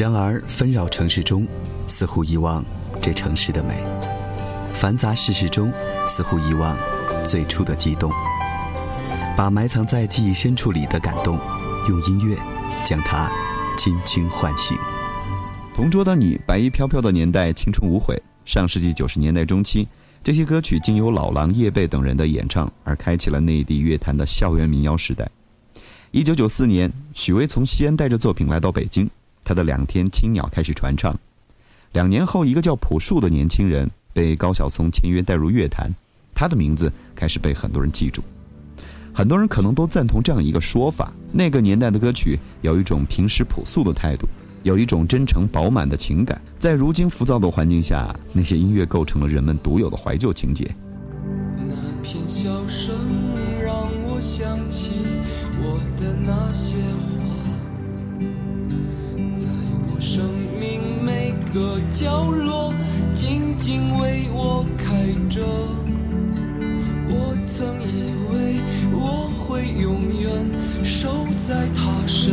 然而纷扰城市中，似乎遗忘这城市的美；繁杂世事中，似乎遗忘最初的悸动。把埋藏在记忆深处里的感动，用音乐将它轻轻唤醒。同桌的你，白衣飘飘的年代，青春无悔。上世纪九十年代中期，这些歌曲经由老狼、叶蓓等人的演唱，而开启了内地乐坛的校园民谣时代。一九九四年，许巍从西安带着作品来到北京，他的《两天青鸟》开始传唱。两年后，一个叫朴树的年轻人被高晓松签约带入乐坛，他的名字开始被很多人记住。很多人可能都赞同这样一个说法：那个年代的歌曲有一种平实朴素的态度。有一种真诚饱满的情感，在如今浮躁的环境下，那些音乐构成了人们独有的怀旧情节。那片笑声让我想起我的那些生命每个角落静静为我开着。我曾以为我会永远守在他身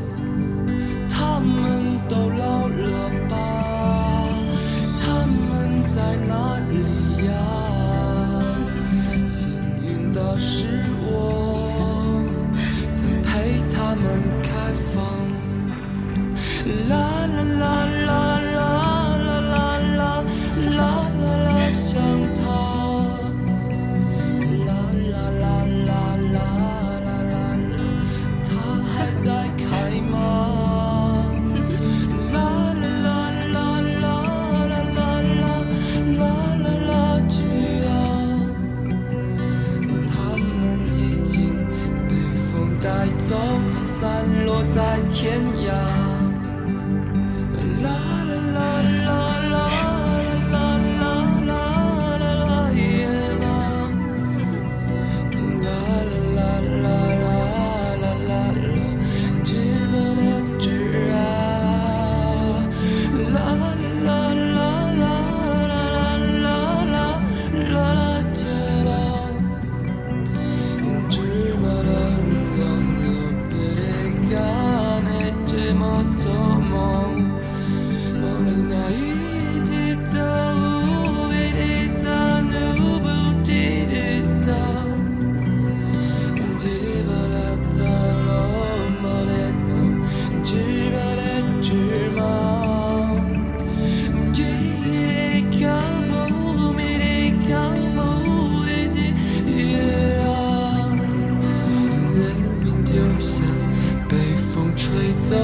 吹走，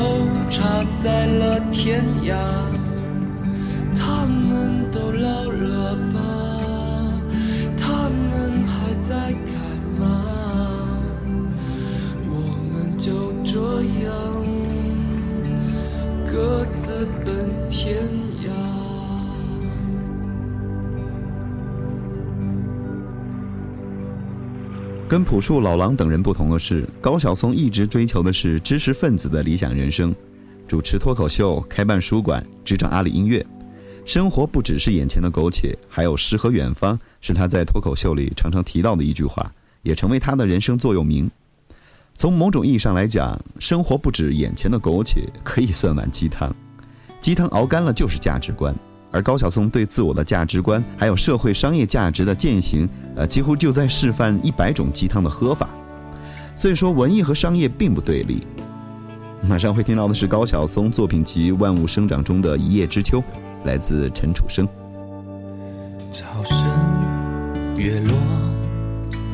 插在了天涯。他们都老了吧？他们还在干嘛？我们就这样各自奔天涯。跟朴树、老狼等人不同的是，高晓松一直追求的是知识分子的理想人生，主持脱口秀、开办书馆、执掌阿里音乐。生活不只是眼前的苟且，还有诗和远方，是他在脱口秀里常常提到的一句话，也成为他的人生座右铭。从某种意义上来讲，生活不止眼前的苟且，可以算碗鸡汤。鸡汤熬干了就是价值观，而高晓松对自我的价值观，还有社会商业价值的践行，呃，几乎就在示范一百种鸡汤的喝法。所以说，文艺和商业并不对立。马上会听到的是高晓松作品集《万物生长》中的一叶知秋。来自陈楚生。潮声月落，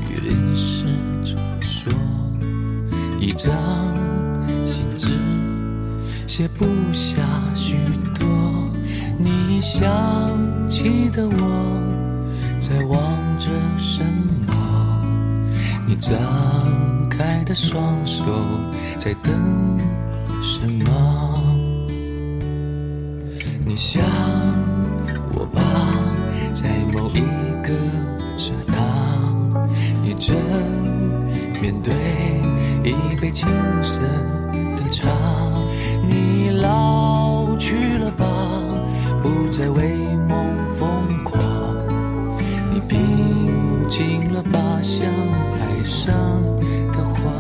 云是传说，一张信纸写不下许多。你想起的我，在望着什么？你张开的双手，在等什么？你想我吧，在某一个刹那，你正面对一杯青涩的茶。你老去了吧，在为梦疯狂。你拼尽了吧，像海上的花。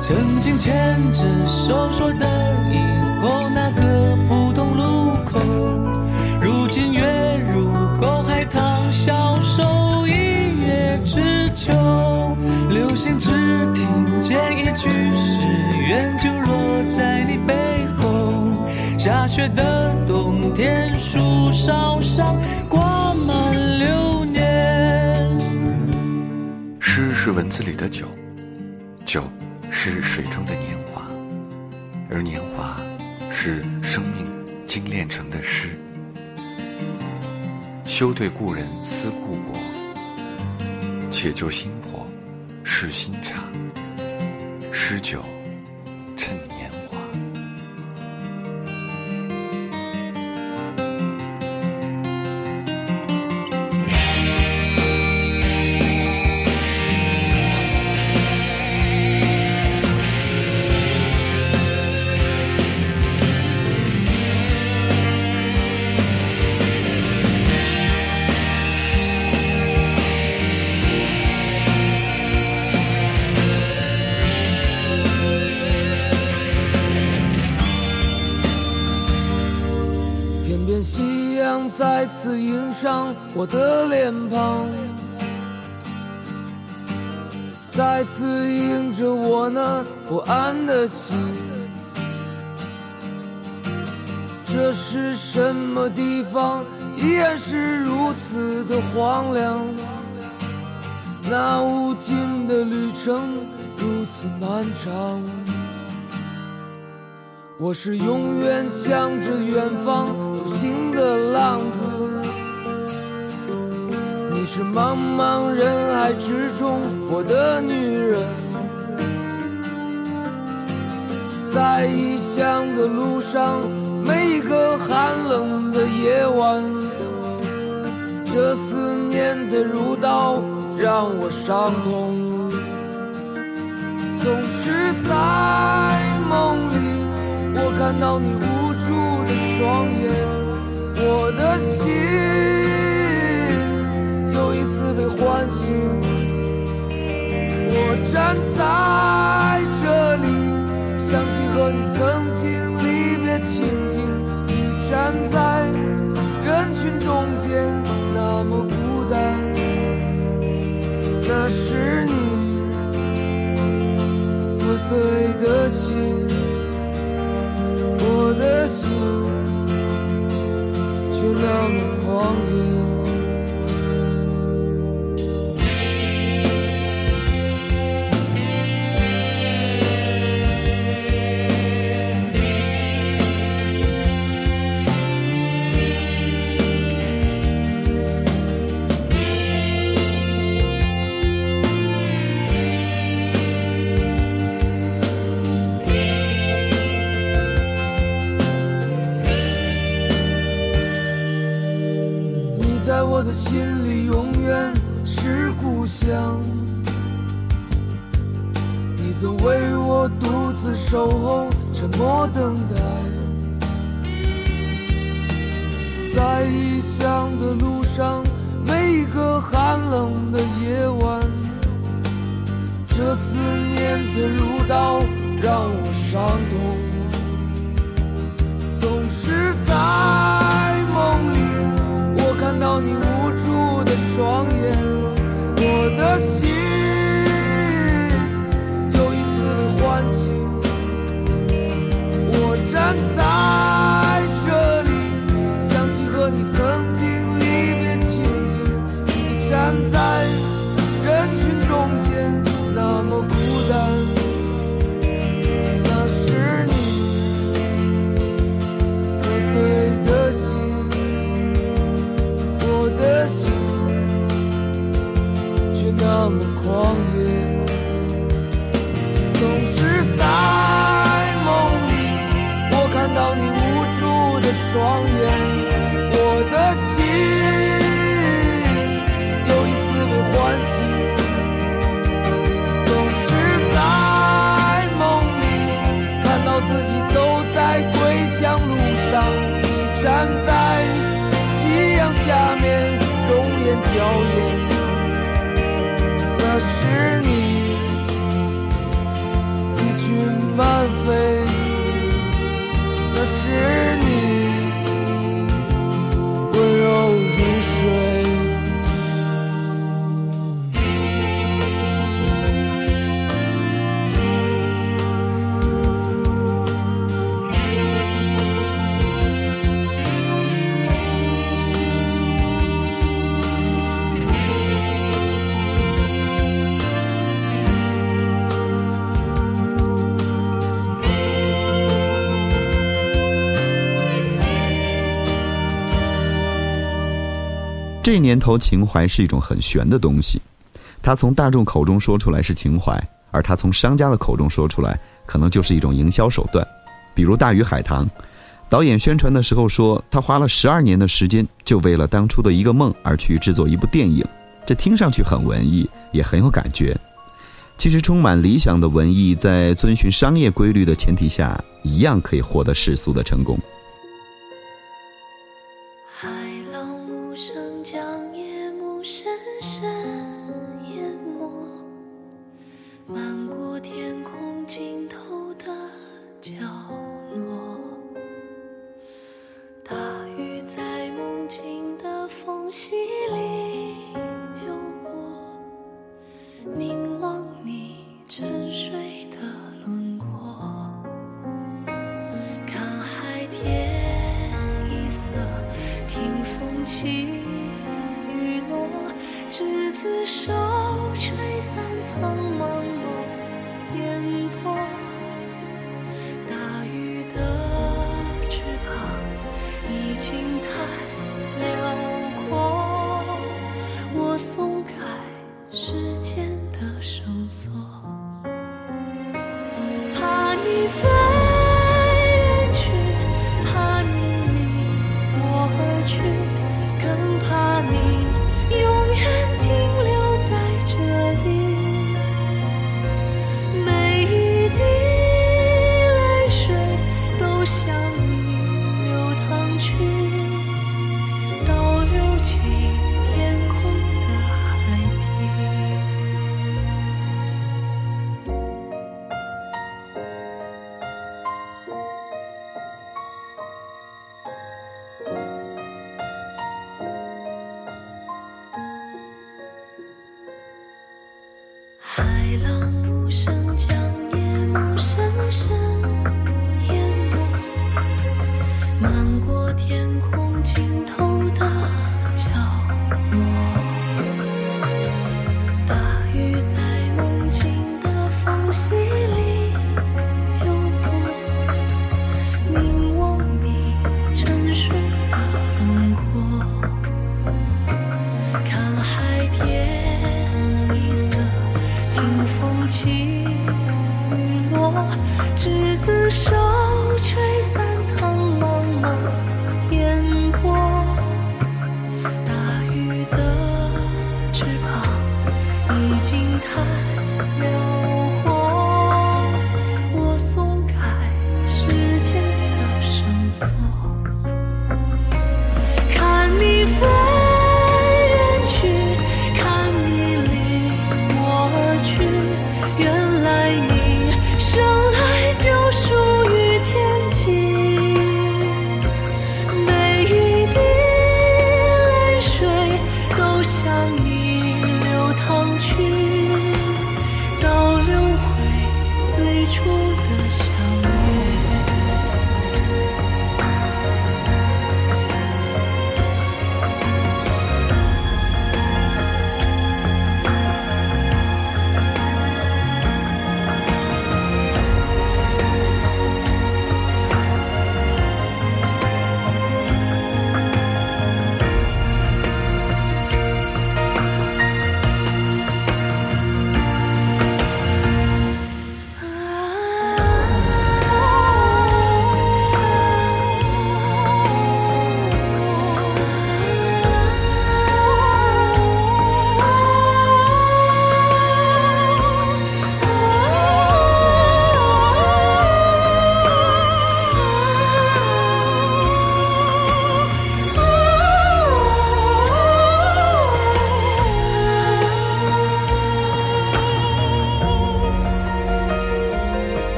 曾经牵着手说的以后那个普通路口，如今跃入沟海棠，消瘦一叶知秋。流星只听见一句誓愿，就落在你背。下雪的冬天，树梢上挂满流年。诗是文字里的酒，酒。是水中的年华，而年华是生命精炼成的诗。休对故人思故国，且就新火试新茶，诗酒。这是什么地方？依然是如此的荒凉。那无尽的旅程如此漫长。我是永远向着远方独。行的浪子，你是茫茫人海之中我的女人，在异乡的路上，每一个寒冷的夜晚，这思念的如刀让我伤痛，总是在梦里，我看到你无助的双眼。我的心又一次被唤醒，我站在，和你曾经离别情景。你站在人群中间，那么孤单，那是你破碎的心，到你无助的双眼我的心年头情怀是一种很玄的东西，他从大众口中说出来是情怀，而他从商家的口中说出来可能就是一种营销手段。比如大鱼海棠导演宣传的时候说，他花了十二年的时间就为了当初的一个梦而去制作一部电影。这听上去很文艺，也很有感觉。其实充满理想的文艺，在遵循商业规律的前提下，一样可以获得世俗的成功。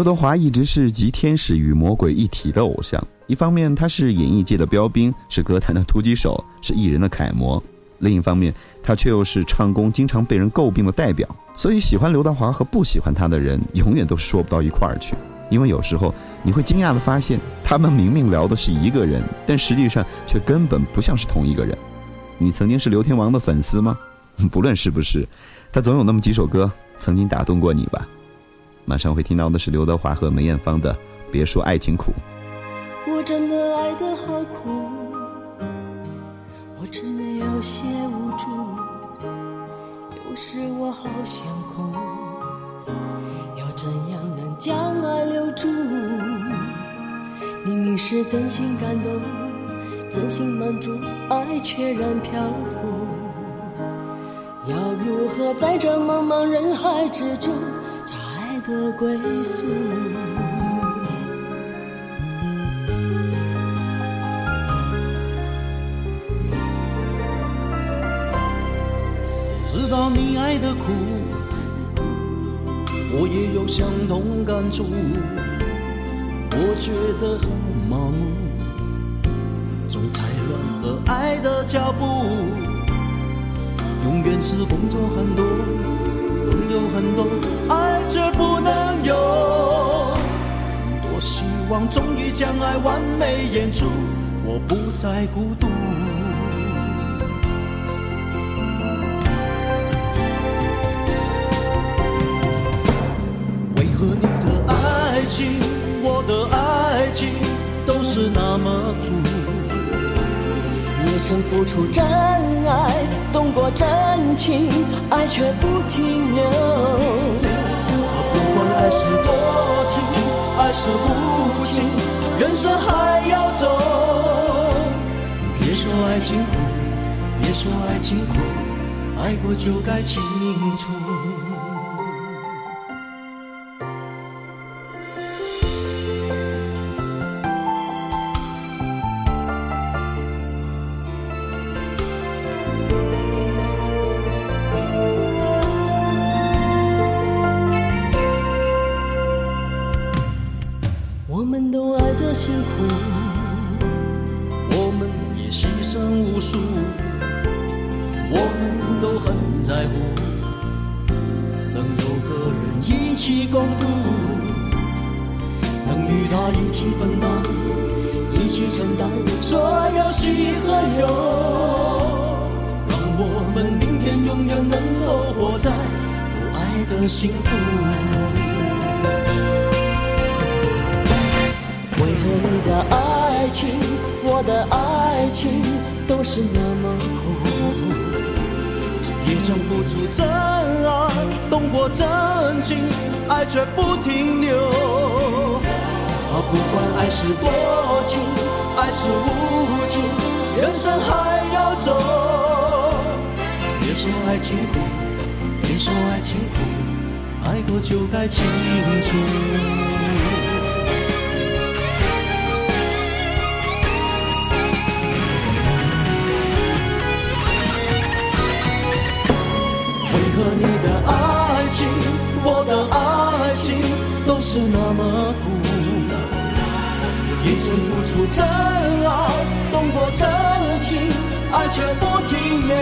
刘德华一直是集天使与魔鬼一体的偶像，一方面他是演艺界的标兵，是歌坛的突击手，是艺人的楷模；另一方面，他却又是唱功经常被人诟病的代表。所以，喜欢刘德华和不喜欢他的人，永远都说不到一块儿去。因为有时候你会惊讶地发现，他们明明聊的是一个人，但实际上却根本不像是同一个人。你曾经是刘天王的粉丝吗？不论是不是，他总有那么几首歌曾经打动过你吧。马上会听到的是刘德华和梅艳芳的《别说爱情苦》。我真的爱得好苦，我真的有些无助，有时我好想哭，要怎样能将爱留住？明明是真心感动，真心满足，爱却然漂浮。要如何在这茫茫人海之中的归宿？知道你爱的苦，我也有相同感触。我觉得很麻木，总踩乱了爱的脚步。永远是工作很多，有很多，爱却不能有。多希望终于将爱完美演出，我不再孤独。曾付出真爱，动过真情，爱却不停留。不管爱是多情，爱是无情，人生还要走。别说爱情苦，别说爱情苦，爱过就该清楚。一起共度，能与他一起分担，一起承担所有喜和忧，让我们明天永远能够活在有爱的幸福。为何你的爱情，我的爱情都是那么苦。也曾付出真爱，动过真情，爱却不停留。啊，不管爱是多情，爱是无情，人生还要走。别说爱情苦，别说爱情苦，爱过就该清楚。为何你的爱情，我的爱情都是那么苦？也曾付出真爱，动过真情，爱却不停留。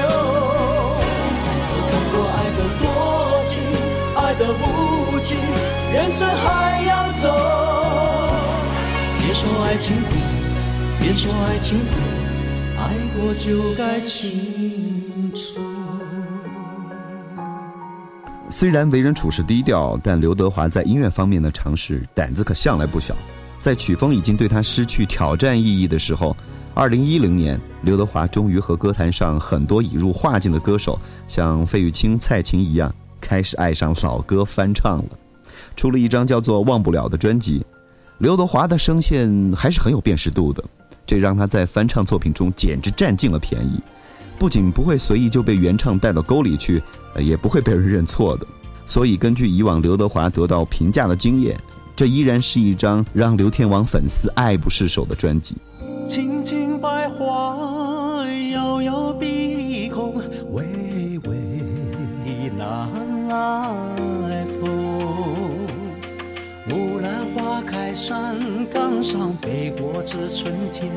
看过爱的多情，爱的无情，人生还要走。别说爱情苦，别说爱情苦，爱过就该清虽然为人处事低调，但刘德华在音乐方面的尝试胆子可向来不小。在曲风已经对他失去挑战意义的时候，二零一零年，刘德华终于和歌坛上很多已入画境的歌手，像费玉清、蔡琴一样，开始爱上老歌翻唱了，出了一张叫做《忘不了》的专辑。刘德华的声线还是很有辨识度的，这让他在翻唱作品中简直占尽了便宜。不仅不会随意就被原唱带到沟里去，也不会被人认错的。所以，根据以往刘德华得到评价的经验，这依然是一张让刘天王粉丝爱不释手的专辑。青青百花，遥遥碧空，巍巍南来在山岗上，北国之春天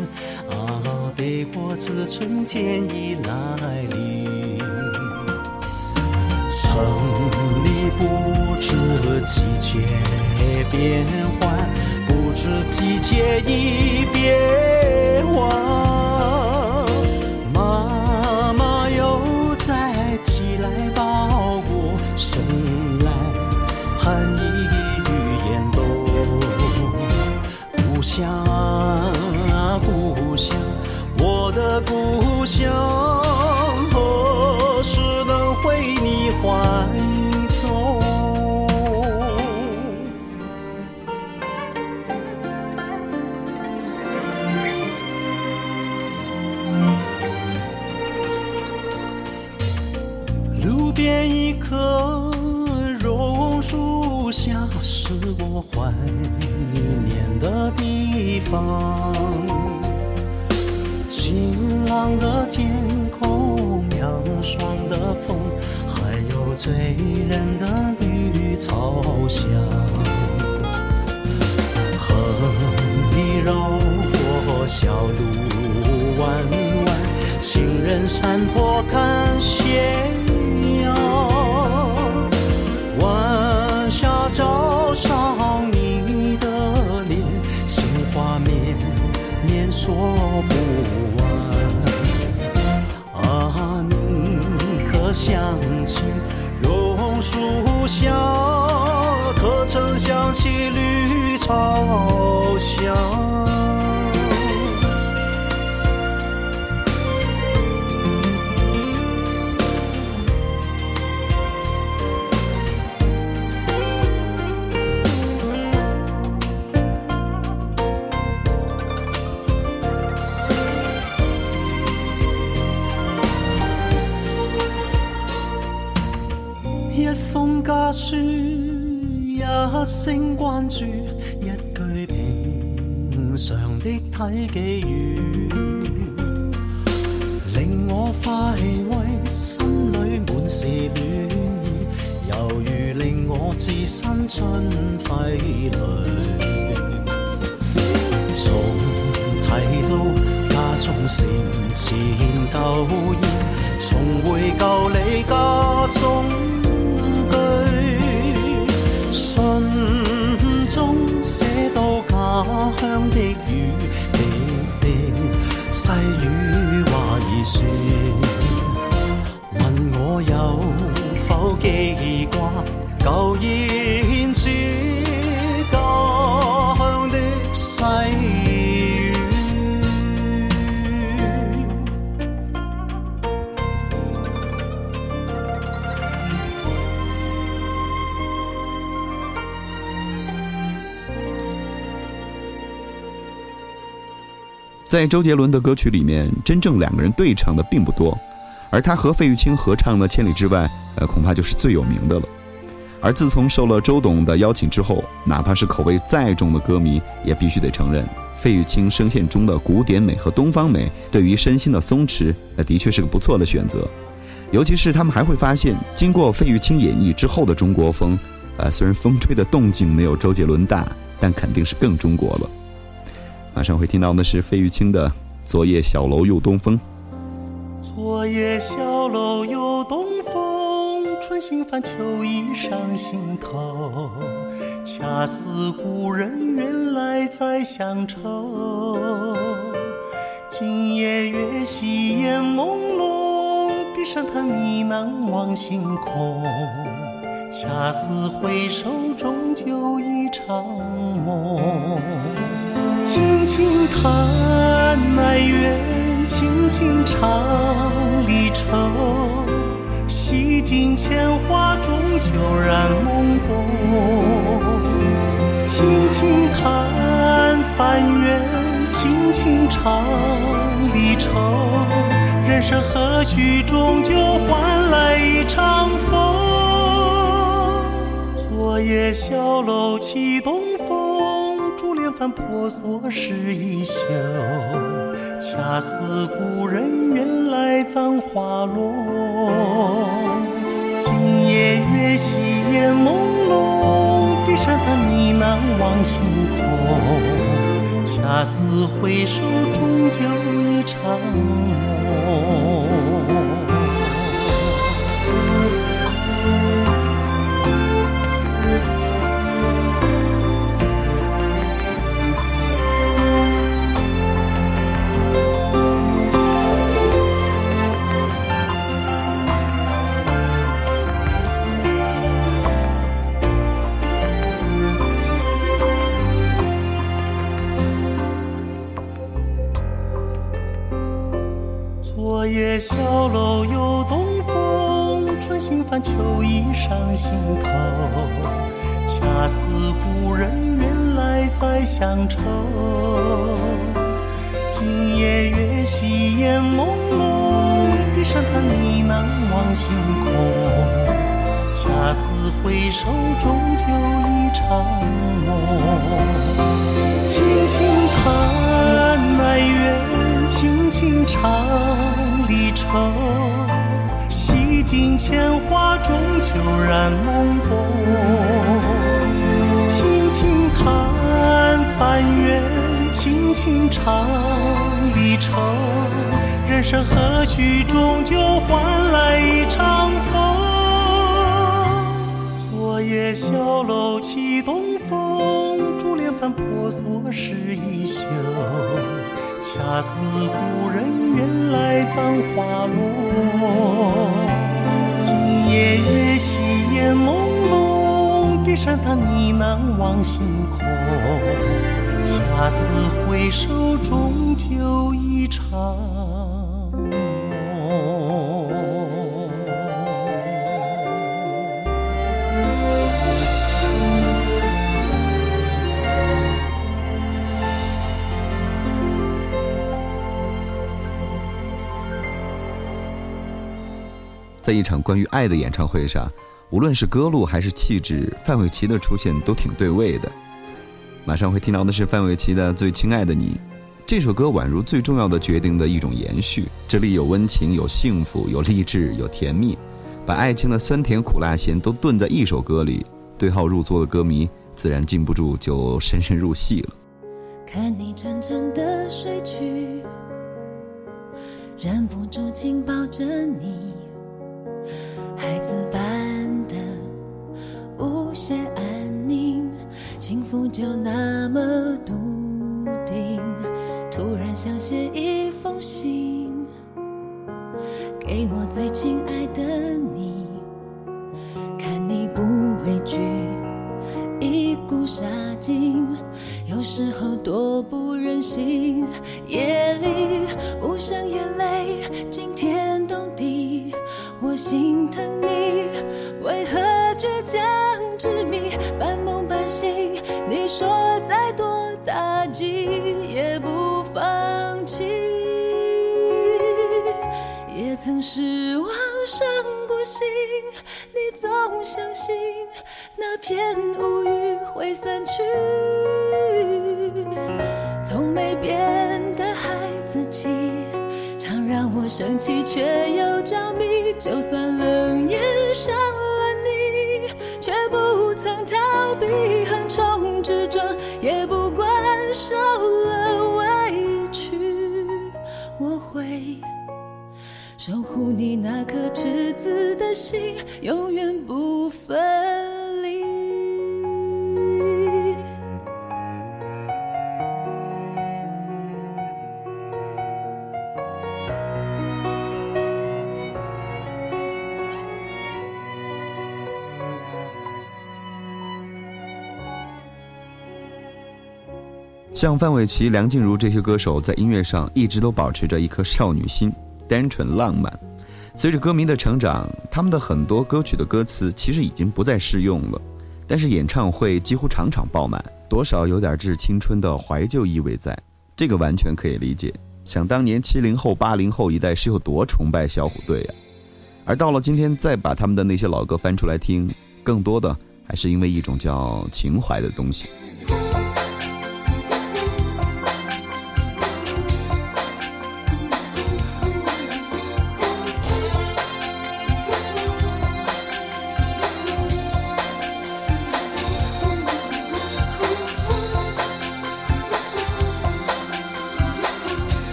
啊，北国之春天已来临。城里不知季节变换，不知季节已变换。妈妈又在寄来包裹，送来寒衣想。方。晴朗的天空，凉爽的风，还有醉人的绿草香。河里绕过小路弯弯，情人山坡看斜说不完。啊，你可想起榕树下，可曾想起绿草香？家書，一聲關注，一句平常的體寄語，令我快慰，心裏滿是暖意，猶如令我置身春暉裏。從睇到家中成前舊煙，重回舊里家中问我有否记挂旧忆？在周杰伦的歌曲里面，真正两个人对唱的并不多，而他和费玉清合唱的《千里之外》，呃，恐怕就是最有名的了。而自从受了周董的邀请之后，哪怕是口味再重的歌迷，也必须得承认，费玉清声线中的古典美和东方美，对于身心的松弛，那的确是个不错的选择。尤其是他们还会发现，经过费玉清演绎之后的中国风，呃，虽然风吹的动静没有周杰伦大，但肯定是更中国了。马上会听到的是费玉清的《昨夜小楼又东风》。昨夜小楼又东风，春心泛秋意上心头。恰似故人远来载乡愁。今夜月稀烟朦胧，低声叹呢喃望星空。恰似回首，终究一场梦。轻轻叹哀怨，轻轻唱离愁。洗尽铅华，终究染懵懂。轻轻叹烦怨，轻轻唱离愁。人生何须终究换来一场风？昨夜小楼起东风，珠帘翻婆娑湿衣袖。恰似故人远来葬花落。今夜月稀烟朦胧，低声的呢喃望星空。恰似回首，终究一场梦。秋意上心头。恰似故人远来载乡愁。今夜月稀烟朦胧，低声叹呢喃望星空。恰似回首，终究一场梦。轻轻叹哀怨，轻轻唱离愁。洗尽铅华，终究染懵懂。轻轻叹烦怨，轻轻唱离愁。人生何须终究换来一场风？昨夜小楼起东风，珠帘翻婆娑湿衣袖。恰似故人远来葬花落。夜月稀烟朦胧，低声叹呢喃望星空。恰似回首，终究一场在一场关于爱的演唱会上，无论是歌路还是气质，范玮琪的出现都挺对位的。马上会听到的是范玮琪的《最亲爱的你》，这首歌宛如最重要的决定的一种延续，这里有温情，有幸福，有励志，有甜蜜，把爱情的酸甜苦辣咸都炖在一首歌里，对号入座的歌迷自然禁不住就深深入戏了。看你沉沉的睡去，忍不住紧抱着你，孩子般的无限安宁，幸福就那么笃定。突然想写一封信，给我最亲爱的你，看你不畏惧。一股杀劲，有时候多不忍心。夜里无声眼泪惊天动地，我心疼你为何倔强执迷半梦半醒你说再多打击也不放弃。也曾失望伤过心你总相信那片乌云会散去。从没变生气却又着迷。就算冷眼伤了你，却不曾逃避横冲直撞，也不管受了委屈，我会。守护你那颗赤子的心，永远不分像范玮琪、梁静茹这些歌手，在音乐上一直都保持着一颗少女心，单纯浪漫。随着歌迷的成长，他们的很多歌曲的歌词其实已经不再适用了，但是演唱会几乎场场爆满，多少有点致青春的怀旧意味在，这个完全可以理解。想当年七零后、八零后一代是有多崇拜小虎队呀，而到了今天再把他们的那些老歌翻出来听，更多的还是因为一种叫情怀的东西。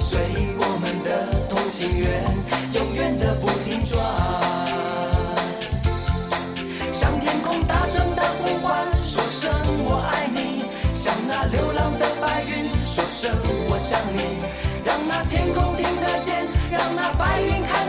随我们的同心圆，永远的不停转。向天空大声的呼唤，说声我爱你；向那流浪的白云说声我想你。让那天空听得见，让那白云看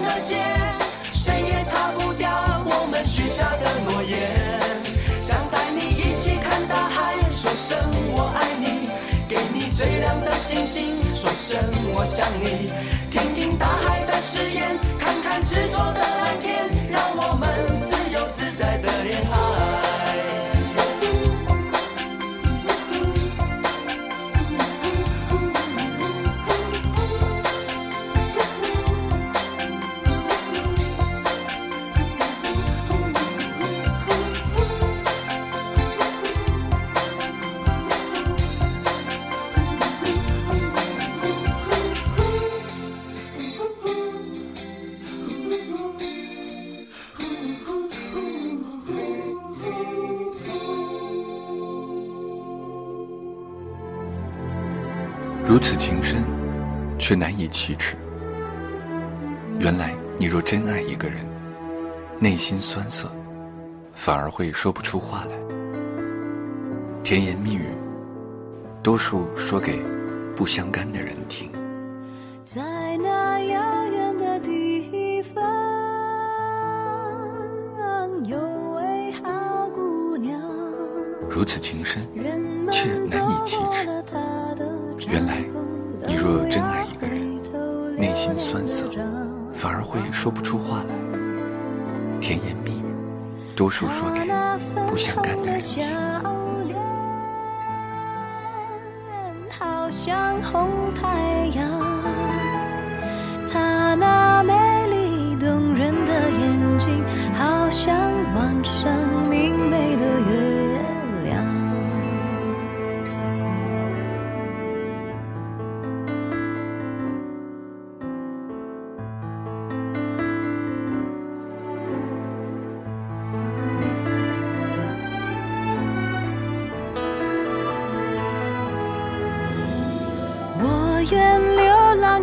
我想你。听听大海的誓言，看看执着的如此情深，却难以启齿。原来，你若真爱一个人，内心酸涩，反而会说不出话来。甜言蜜语，多数说给不相干的人听。在那遥远的地方，有位好姑娘，如此情深，却难以启齿。心酸涩，反而会说不出话来。甜言蜜语，多数说给不相干的人听。好像红太阳，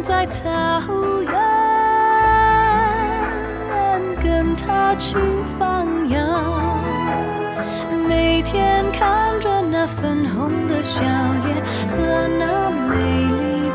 在草原，跟他去放羊。每天看着那粉红的笑脸和那美丽